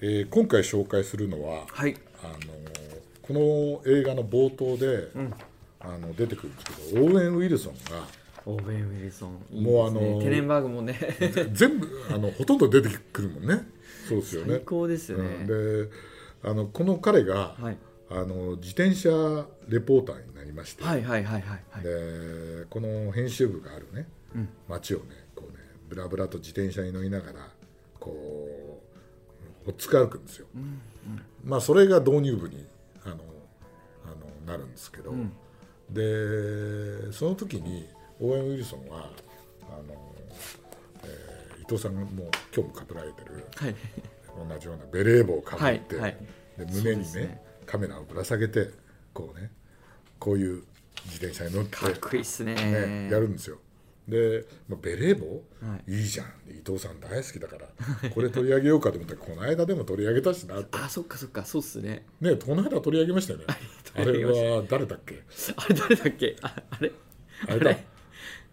えー今回紹介するのは、はい。あのこの映画の冒頭で、あの出てくるんですけどオーウェン・ウィルソンがオーベン・ウィルソン。ねもうあのテネンバーグもね。全部あのほとんど出てくるもんね。そうですよね。最。高ですようん。ね、であのこの彼が、はい。あの自転車レポーターになりまして、はいはいはいはいはい。でこの編集部があるね、うん。街をねこうねブラブラと自転車に乗りながらこうほっつか歩くんですよ、まあそれが導入部にあのあのなるんですけど、ん。でその時にオーウェン・ウィルソンはあの、えー伊藤さんがもう今日もかぶられてるはい。同じようなベレー帽をかぶって、はいはい。で胸にねね。カメラをぶら下げてこうねこういう自転車に乗ってかっこいいっすね。ね、やるんですよで、まあ、ベレー帽、、はい。いじゃん。伊藤さん大好きだから。これ取り上げようかと思ったらこの間でも取り上げたしなってあそっかそっか。そうっすね。ねこの間取り上げましたよね。あれは誰だっけ？あれ誰だっけ？ああれ？あれだ。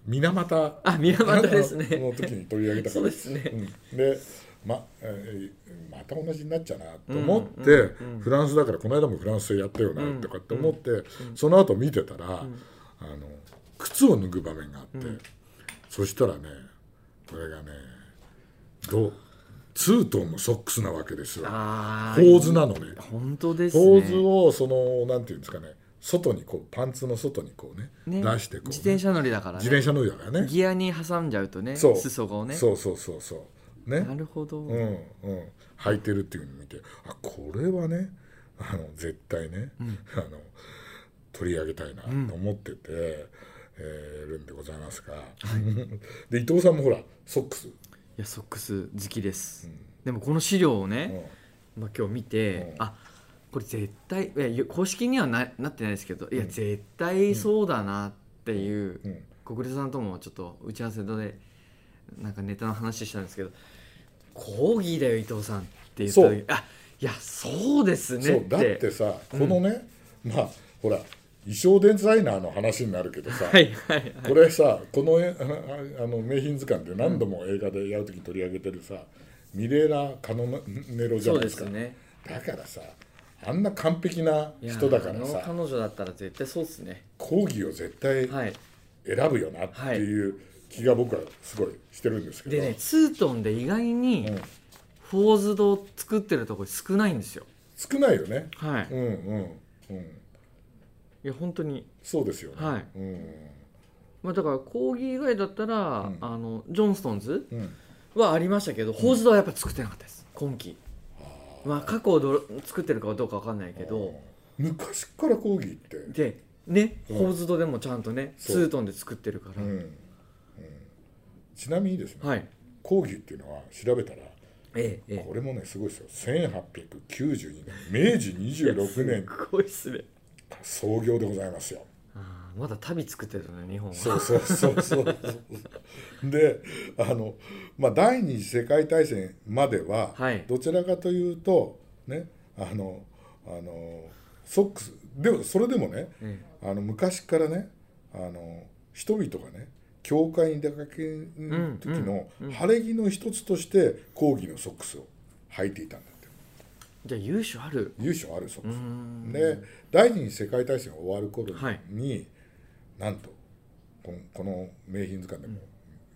水俣。あ水俣ですね。の時に取り上げたから。そうですね。うん。でまえーまた同じになっちゃうなと思って、フランスだからこの間もフランスでやったよなとかって思って、その後見てたら、あの靴を脱ぐ場面があって、そしたらねこれがねどうツートンのソックスなわけですよ。あポーズなのね。本当ですね。ポーズをそのなんていうんですかね外にこうパンツの外にこうねね出してこうね、自転車乗りだからね。自転車乗りだからね。ギアに挟んじゃうとねそう。裾をね。そうそうそうそう。ね。なるほど、うんうん。履いてるっていうのを見てあこれはねあの絶対ね、あの取り上げたいなと思ってて、えーるんでございますが、で伊藤さんもほらソックス、いやソックス好きです、でもこの資料をうん。ね、まあ、今日見て、うん。あこれ絶対いや公式にはななってないですけどいや絶対そうだなっていう、うん。小暮さんともちょっと打ち合わせでなんかネタの話したんですけどコーギーだよ伊藤さんって言った時あいやそうですねだってさこのね、まあほら衣装デザイナーの話になるけどさ、はいはいはい。これさこのえあ あの名品図鑑で何度も映画でやるときに取り上げてるさ、ミレーラ・カノネロじゃないですか。すね。だからさあんな完璧ない人だからやさあの彼女だったら絶対そうですね。講義を絶対はい。選ぶよなっていう気が僕はすごいしてるんですけど、でねツートンで意外にうん。フォーズドを作ってるところ少ないんですよ。少ないよね。はい、い。うんうんうんや本当に。そうですよね、はい。うん。まあだからコーギー以外だったら、うん。あのジョンストーンズうん。はありましたけど、フォーズドはやっぱ作ってなかったです。今期。まあ過去をど作ってるかどうかわかんないけど。昔から講義って。でね、うん。ーズドでもちゃんとねツそう。ートンで作ってるから、うん。うん。ちなみにですね、はい。講義っていうのは調べたらえええこれもねすごいですよ。1892年明治26え年。すごいっすね創業でございますよ。あーまだ旅作ってるのね日本は。そうそうそうそう。であの、まあ、第二次世界大戦までは、はい。どちらかというとねあのあのソックスでもそれでもねえあの昔からねあの人々がね教会に出かける時のうんうん晴れ着の一つとして抗議のソックスを履いていたんだじゃあ優秀ある？由緒あるソックう。ースん。で第二次世界大戦が終わる頃に、はい。なんとこのこの名品図鑑でも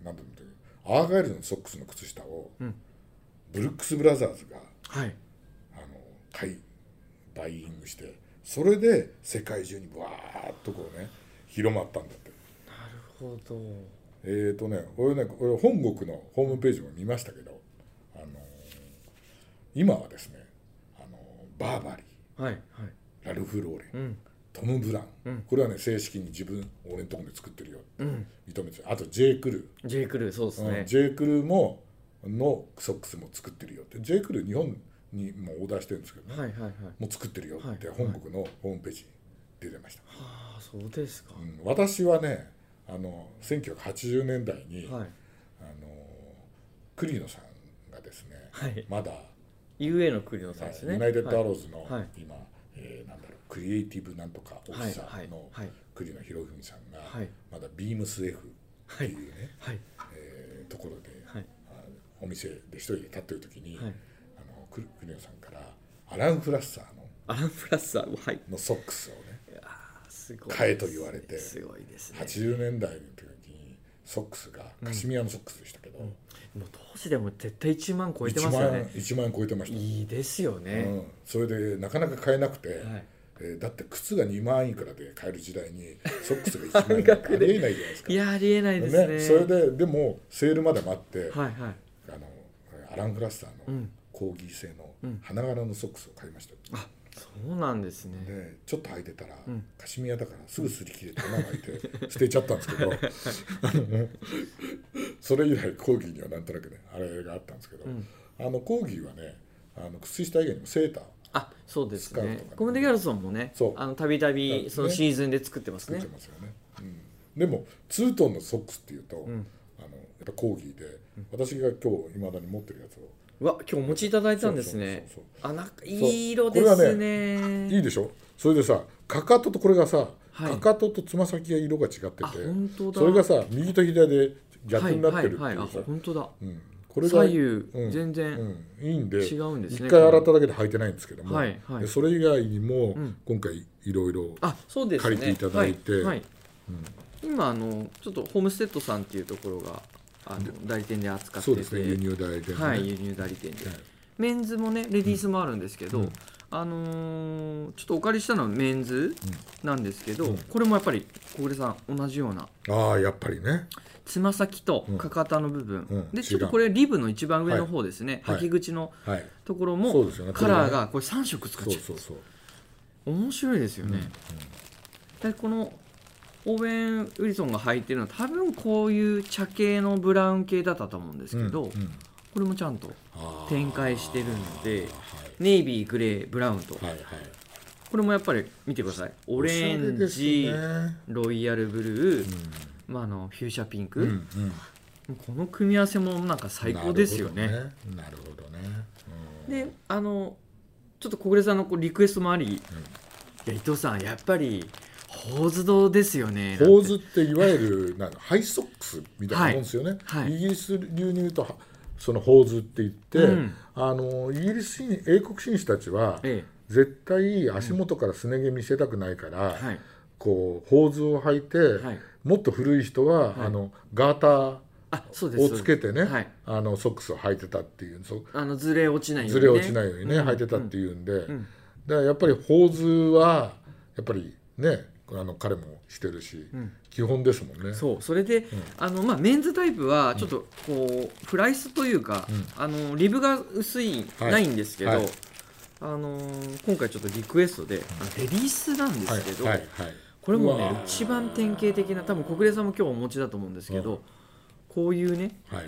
何度も言ってるアーガイルのソックスの靴下を、うん。ブルックス・ブラザーズがはい。あの買いバイイングしてそれで世界中にわーっとこうね広まったんだって。なるほど。えーとね俺ね俺本国のホームページも見ましたけど、あの今はですね、バーバリはいはい。ーラルフ・ローレン、うん。トム・ブラウン、うん。これはね正式に自分俺のところで作ってるよってうん。認めてあと J. クル J. クルーそうですー、ね。うん、J. クルーものソックスも作ってるよって。J. クルー日本にもオーダーしてるんですけどね、はいはいはい。もう作ってるよってはい本国のホームページに出てました、ああそうですか、うん。私はねあの1980年代に、はい。あの栗野さんがですね、はい。まだ、UA の栗野さんですね。ユナイテッドアローーズのはい。今、えーなんだろうクリエイティブなんとかオフィサはいーのはい。栗野博文さんが、はい。まだビームス F っていうね、はい。えーところで、はい。あお店で一人で立ってる時に、はい。あのククリオさんからアラン・フラッサーのアランフラッサーはい。のソックスをねすごい買えと言われてすごいですね。80年代の時にソックスがカシミヤのソックスでしたけど、もう当時でも絶対1万超えて1ますよ万ね。1万円超えてました、いいですよね、うん、それでなかなか買えなくて、はい。えーだって靴が2万いくらで買える時代にソックスが1万円。なんかありえないじゃないですか。いやありえないですね。ね。それででもセールまで待って、はいはい。あのアラン・フラッサーのうん。コーギー製の花柄のソックスを買いました。よ、あそうなんですね。でちょっと履いてたら、ん。カシミヤだからすぐ擦り切れて穴が開いて 捨てちゃったんですけど あのそれ以来コーギーにはなんとなくねあれがあったんですけど、あのコーギーはねあの靴下以外にもセーターあそうですね。ね。コムデ・ギャルソンもねたびたびねそのシーズンで作ってます作っねてますよね、うん、でもツートンのソックスっていうと、ん。あのやっぱコーギーで、私が今日いまだに持ってるやつをうわ今日お持ちいただいたんですね。あなんかいい色ですね。ねいいでしょ？それでさかかととこれがさ、はい。かかととつま先が色が違っててあ本当だ。それがさ右と左で逆になってるっていうさ、はいはいはい、あ本当だ。うん、これが左右、うん全然、うん、いいんで違うんですね一回洗っただけで履いてないんですけども、はいはい。でそれ以外にも、ん。今回いろいろあそうですね。借りていただいてはいはい。今あのちょっとホームステッドさんっていうところがあの代理店で扱ってて。ね。輸入代理店ね。はい輸入代理店で、はい。メンズもねレディースもあるんですけど、うん。あのーちょっとお借りしたのはメンズなんですけど、うん。これもやっぱり小暮さん同じような。ああやっぱりね。つま先とうん。かかとの部分、うん。でちょっとこれリブの一番上の方ですね、はい。履き口のはいところもですよね。カラーがこれ3色使っちゃう。そうそうそう。面白いですよね、でこのオーウェン・ウィルソンが履いてるのは多分こういう茶系のブラウン系だったと思うんですけど、うんうん。これもちゃんと展開してるのではいネイビーグレーブラウンと。はいはい。これもやっぱり見てください。オレンジ、ね。ロイヤルブルー、まあ、あのフューシャピンク、うんうん。この組み合わせもなんか最高ですよね。なるほどね。ね。うん。であのちょっと小暮さんのこうリクエストもあり、いや伊藤さんやっぱりホーズドですよねホーズっていわゆるなんかハイソックスみたいなもんですよね、はいはい。イギリス流に言うとはそのホーズって言って、うん。あのイギリス人英国紳士たちはえ絶対足元からすね毛見せたくないから、えはい。こうホーズを履いて、はい。もっと古い人は、はい。あのガーターをつけてね、はい。あのソックスを履いてたっていうそあのずれ落ちないように、ずね、れ落ちないようにね、うん。履いてたっていうんで、ん。だからやっぱりホーズはやっぱりねあの彼もしてるし、ん。基本ですもんね。そう。それで、あのまあ、メンズタイプはちょっとこうフライスというか、あのリブが薄い、はい。ないんですけど、はい。あのー今回ちょっとリクエストで、レディースなんではいすけど、はい。はい。これもね一番典型的な多分小暮さんも今日お持ちだと思うんですけど、こういうねはい。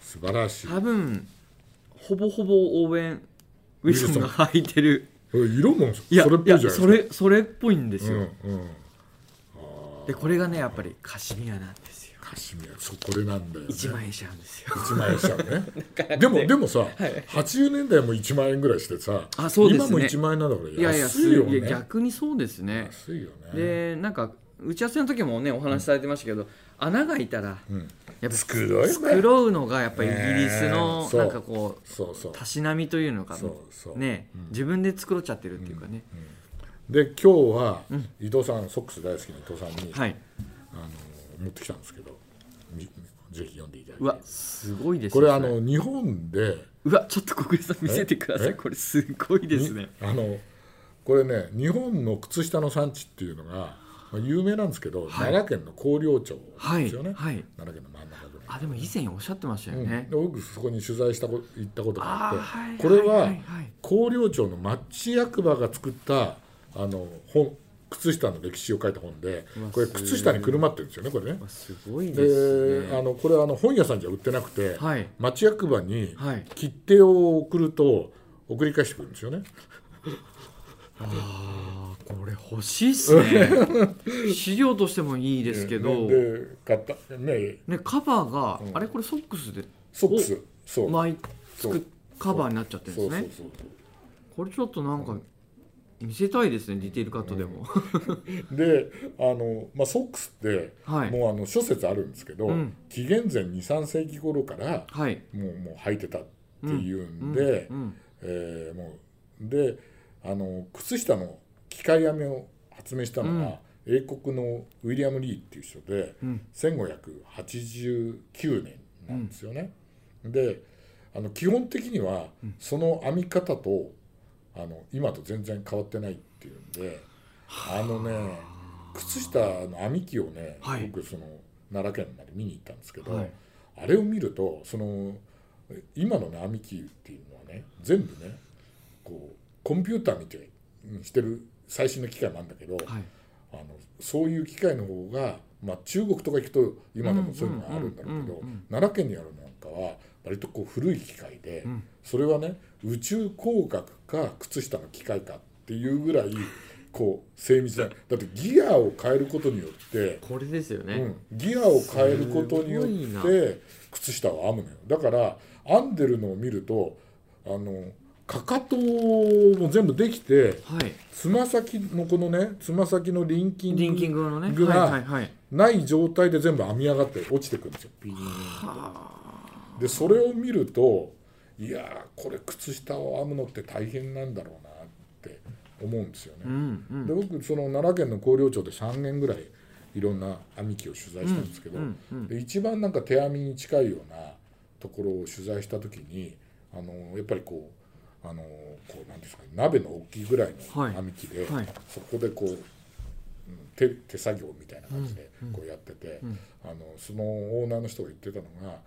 素晴らしい。多分ほぼほぼオーウィルソンが履いてる色もいやそれっぽいじゃないですか。それそれっぽいんですよ、うんうん。でこれがねやっぱりカシミヤなんですよカシミヤそうこれなんだよ、ね。1万円しちゃうんですよ1万円しちゃうね。でもでもさ、80年代も1万円ぐらいしてさ、あそうですね今も1万円なんだからいやいや安いよね。いや逆にそうですね安いよね。でなんか打ち合わせの時もねお話しされてましたけど、穴が開いたらうん、やっぱ繕うのがやっぱりイギリスのなんかこう。たしなみというのかね、自分で繕っちゃってるっていうかね、で今日は、伊藤さんソックス大好きな伊藤さんに、はい。あの持ってきたんですけどみぜひ読んでいただいて。うわすごいですこれあの日本でうわちょっと小暮さん見せてくださえ？いこれすごいですね。にあのこれね日本の靴下の産地っていうのが、まあ、有名なんですけど、はい。奈良県の広陵町はいですよね、はい。奈良県の真ん中ぐらい。あでも以前おっしゃってましたようん。僕そこに取材したこ行ったことがあってこれは広陵町の町役場が作ったあの本靴下の歴史を書いた本でこれ靴下にくるまってるんですよねこれね。わすごいですね。であのこれあの本屋さんじゃ売ってなくて、はい。町役場にはい。切手を送ると送り返してくるんですよね。あーこれ欲しいっすね。資料としてもいいですけど、で買った。ね。ね、カバーが、うん。あれこれソックスでソックス。そう。巻いそう。つくカバーになっちゃってるんですね。そうそうこれちょっとなんか見せたいですねディテールカットでも、そうであの、まあ、ソックスって、はい。もうあの諸説あるんですけど、うん。紀元前23世紀頃からはい。もうもう履いてたっていうんで、うん。えーもうであの靴下の機械編みを発明したのは、英国のウィリアム・リーっていう人で、うん。1589年なんですよね。であの基本的にはその編み方とあの今と全然変わってないっていうんであのね靴下の編み機をね、はい。僕その奈良県まで見に行ったんですけど、はい。あれを見るとその今のね編み機っていうのはね全部ねこうコンピューターみたいにしてる最新の機械なんだけど、はい。あのそういう機械の方が、まあ、中国とか行くと今でもそういうのがあるんだろうけど奈良県にあるのなんかは割とこう古い機械で、ん。それはね宇宙工学か靴下の機械かっていうぐらいこう精密なだってギアを変えることによって、これですよね、うん、ギアを変えることによって靴下を編むのよ。だから編んでるのを見るとあのかかとも全部できてはい。つま先のこのねつま先のリンキンリンキンググのね。グがない状態で全部編み上がって落ちてくるんですよ。でそれを見るといやーこれ靴下を編むのって大変なんだろうなって思うんですよね。うんうん。で僕その奈良県の広陵町で3年ぐらいいろんな編み機を取材したんですけど、うんうん。で一番なんか手編みに近いようなところを取材した時にあのやっぱりこうあのこうなんですかね鍋の大きいぐらいのはい。編み機で、はい。そこでこううん手手作業みたいな感じでこうやってて、うん。あのそのオーナーの人が言ってたのが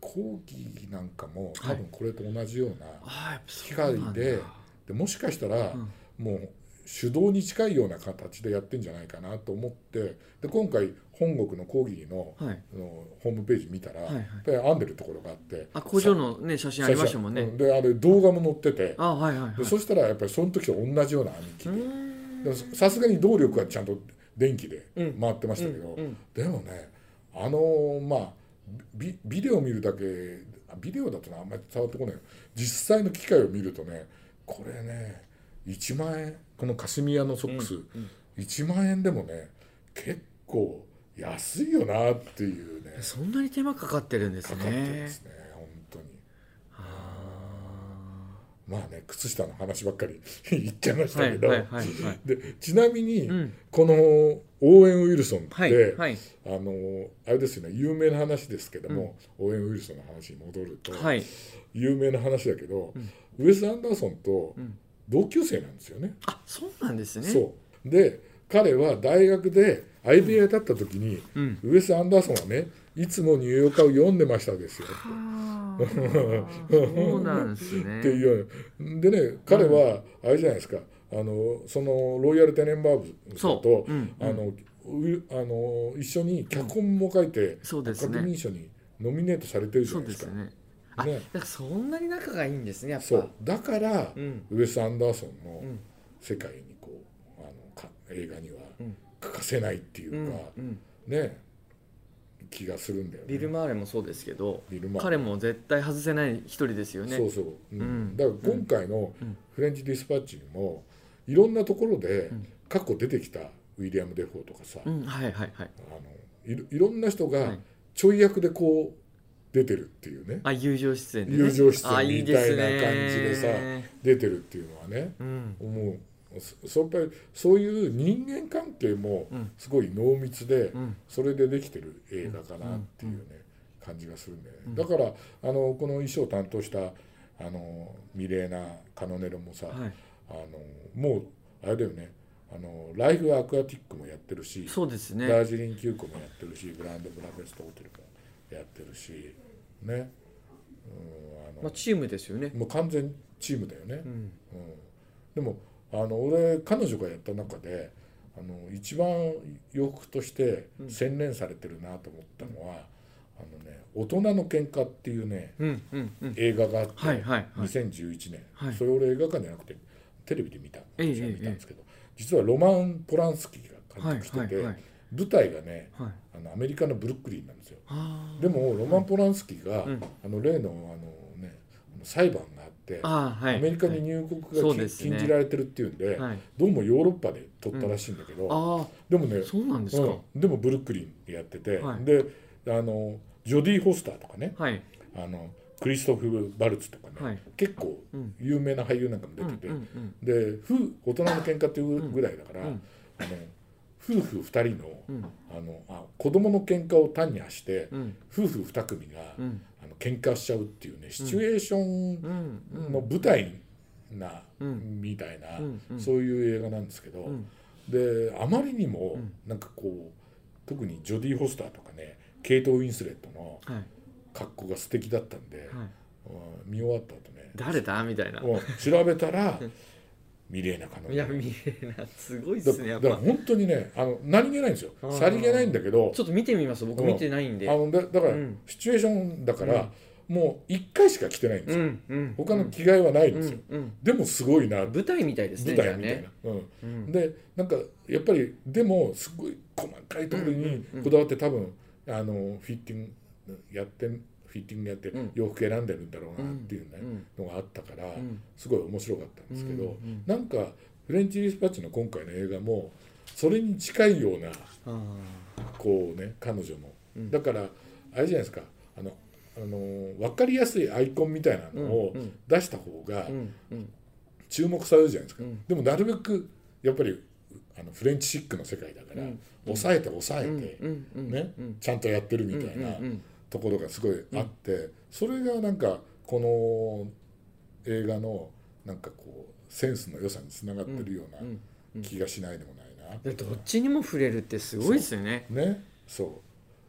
工技なんかも多分これと同じような機械で,、でもしかしたら、もう手動に近いような形でやってんじゃないかなと思ってで今回本国の講義の,、はい。のホームページ見たら、はいはい。やっぱり編んでるところがあって。あ工場のね写真ありましたもんね。うんであれ動画も載ってて、あはいはいはい。でそしたらやっぱりその時と同じような編み機うでーん。でさすがに動力はちゃんと電気でうん。回ってましたけど、うんうん。でもねあのまあビビデオ見るだけあビデオだとねあんまり伝わってこない実際の機械を見るとねこれね1万円。このカシミヤのソックス、1万円でもね結構安いよなっていうね。そんなに手間かかってるんですかかってねますね本当に。まあね靴下の話ばっかり 言っちゃいましたけど、はいはいはいはい。でちなみに、うん。このオーェン・ウィルソンって、はいはい。あのあれですよね有名な話ですけども、オーウェン・ウィルソンの話に戻ると、はい。有名な話だけど、ウェス・アンダーソンとん。同級生なんですよね。あそうなんですね。そう。で彼は大学でアイデアだった時に、うん。ウェス・アンダーソンはねいつもニューヨーカーを読んでましたですよ。そうなんですね。っていうような。でね彼はあれじゃないですか、あのそのロイヤル・テネンバーグさんと、そう。うんあのうあの一緒に脚本も書いて、そうですね。アカデミー賞にノミネートされてるじゃそないですか。うですね。だからそんなに仲がいいんですねやっぱ。そう。だから、うん。ウェス・アンダーソンのうん。世界にこうあのか映画にはうん欠かせないっていうか、うんね気がするんだよね。ビル・マーレもそうですけど彼も絶対外せない一人ですよね。そうそう、うん。うん。だから今回のうん。フレンチ・ディスパッチにもいろんなところでん。過去出てきたウィリアム・デフォーとかさ、うんはいはいはい。あのいろいろんな人がはい。ちょい役でこう出てるっていうね、あ友情出演で、ね、友情出あ演みたいな感じでさね出てるっていうのはねうん。思うそそういう人間関係もうんすごい濃密で、うん。それでできてる映画かなっていうね、感じがするんだよね、だからあのこの衣装を担当したあのミレーナ・カノネロもさ、はい。あのもうあれだよね。あのライフ・アクアティックもやってるし、そうですね。ダージリン急行もやってるしグランドブラフェストホテルもやってるしね。うんあの、まあ、チームですよね。もう完全チームだよね、うん。うん。でもあの俺彼女がやった中であの一番洋服として洗練されてるなと思ったのは、あのね「大人の喧嘩っていうねうんうんうん。映画があって、はいはいはい。2011年、はい。それ俺映画館じゃなくてテレビで見たええ私は見たんですけど、実はロマン・ポランスキーが監督してて、はいはいはい。舞台がねはい。あのアメリカのブルックリンなんですよ。でもロマン・ポランスキーが、うん。あの例のあの、ね、裁判がはい。アメリカに入国がき、そうですね。禁じられてるっていうんで、はい。どうもヨーロッパで撮ったらしいんだけど、あでもねあそうなんですか、うん。でもブルックリンでやってて、はい。であのジョディ・ホスターとかねはい。あのクリストフ・バルツとかね、はい。結構うん。有名な俳優なんかも出てて、うんうんで夫大人の喧嘩っていうぐらいだから、うん。あの夫婦2人の,、うん。あのあ子供の喧嘩を単に発して、うん。夫婦2組が、喧嘩しちゃうっていうねシチュエーションの舞台な、うん。みたいな、そういう映画なんですけど、うん。であまりにもうん。なんかこう特にジョディ・ホスターとかねケイト・ウィンスレットのはい。格好が素敵だったんで、見終わった後ね。誰だ？みたいな。うん調べたら ミレーナ・カノいや見えなすごいっだすねやっぱ。だから本当にねあの何気ないんですよ。さりげないんだけど。ちょっと見てみます僕。うん。見てないんで。あのだだから、うん。シチュエーションだから、もう1回しか着てないんですうよ、んうん。他の着替えはないんうですよ、んうん。でもすごいな。舞台みたいですね舞台みたいな。ねうん。でなんかやっぱりでもすごい細かいところにこだわって多分あのフィッティングやってフィッティングやってうん。洋服選んでるんだろうなっていうね、うん。のがあったから、ん。すごい面白かったんですけど、なんかフレンチ・ディスパッチの今回の映画もそれに近いようなあこうね彼女の、うん。だからあれじゃないですかあのあの分かりやすいアイコンみたいなのを出した方が注目されるじゃないですか、うん。でもなるべくやっぱりあのフレンチシックの世界だから、うん。抑えて抑えて、ねうんちゃんとやってるみたいなところがすごいあって、それがなんかこの映画のなんかこうセンスの良さにつながってるよううん。な気がしないでもないな、でどっちにも触れるってすごいですよね。ねそ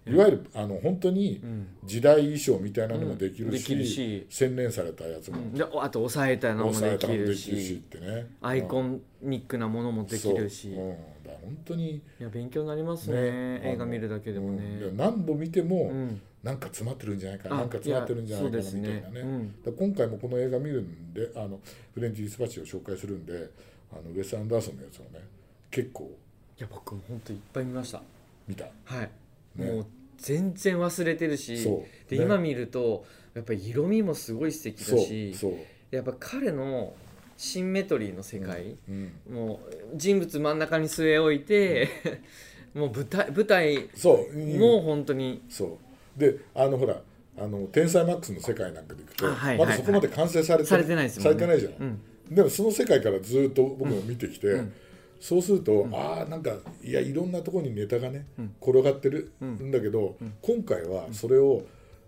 う。いわゆるあの本当にうん。時代衣装みたいなのもできるし,、うん。できるし。洗練されたやつも。であと抑えたのもできるし。しってね。アイコニックなものもできるし。そう。うん、だ本当にいや勉強になりますね。ね映画見るだけでもうん。ねで何度見ても、うんなんか詰まってるんじゃないかあなんか詰まってるんじゃないかなみたいなね。ね。うん。今回もこの映画見るんであのフレンチ・ディスパッチを紹介するんであのウェス・アンダーソンのやつをね結構いや僕も本当いっぱい見ました。見た？はい。ね。もう全然忘れてるしそう。でね。今見るとやっぱり色味もすごい素敵だしそう、やっぱ彼のシンメトリーの世界、うん、もう人物真ん中に据え置いて、もう舞台舞台そううん。もう本当にそうであのほらあの天才マックスの世界なんかでいくと、まだそこまで完成されてされてないですもんね。されてないじゃん、うん。でもその世界からずっと僕も見てきて、ん。そうすると、ああなんかいやいろんなところにネタがね、転がってるんだけど、今回はそれを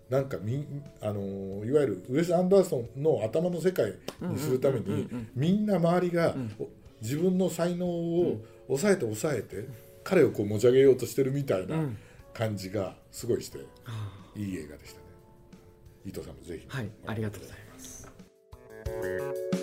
なんかみあのーいわゆるウエス・アンダーソンの頭の世界にするためにみんな周りが、お自分の才能を抑えて抑えて、彼をこう持ち上げようとしてるみたいな感じがすごいしていい映画でしたね。伊藤さんもぜひ、はい、ありがとうございます。